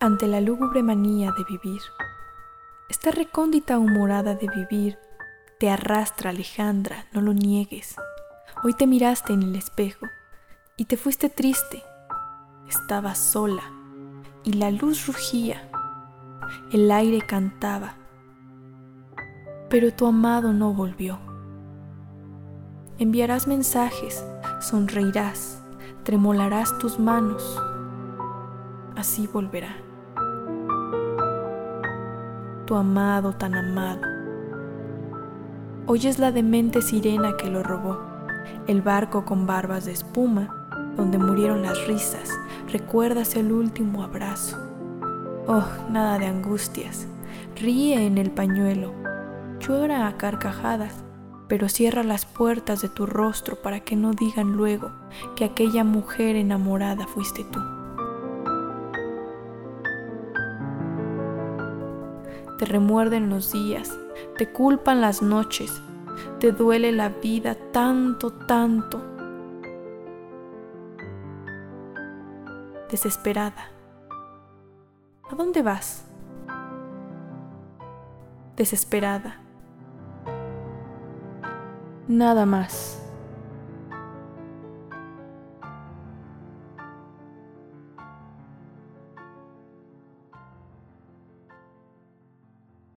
ante la lúgubre manía de vivir. Esta recóndita humorada de vivir te arrastra, Alejandra, no lo niegues. Hoy te miraste en el espejo y te fuiste triste. Estabas sola y la luz rugía, el aire cantaba, pero tu amado no volvió. Enviarás mensajes, sonreirás, tremolarás tus manos, así volverá. Amado tan amado. Oyes la demente sirena que lo robó, el barco con barbas de espuma, donde murieron las risas, recuerdas el último abrazo. Oh, nada de angustias, ríe en el pañuelo, llora a carcajadas, pero cierra las puertas de tu rostro para que no digan luego que aquella mujer enamorada fuiste tú. Te remuerden los días, te culpan las noches, te duele la vida tanto, tanto. Desesperada. ¿A dónde vas? Desesperada. Nada más.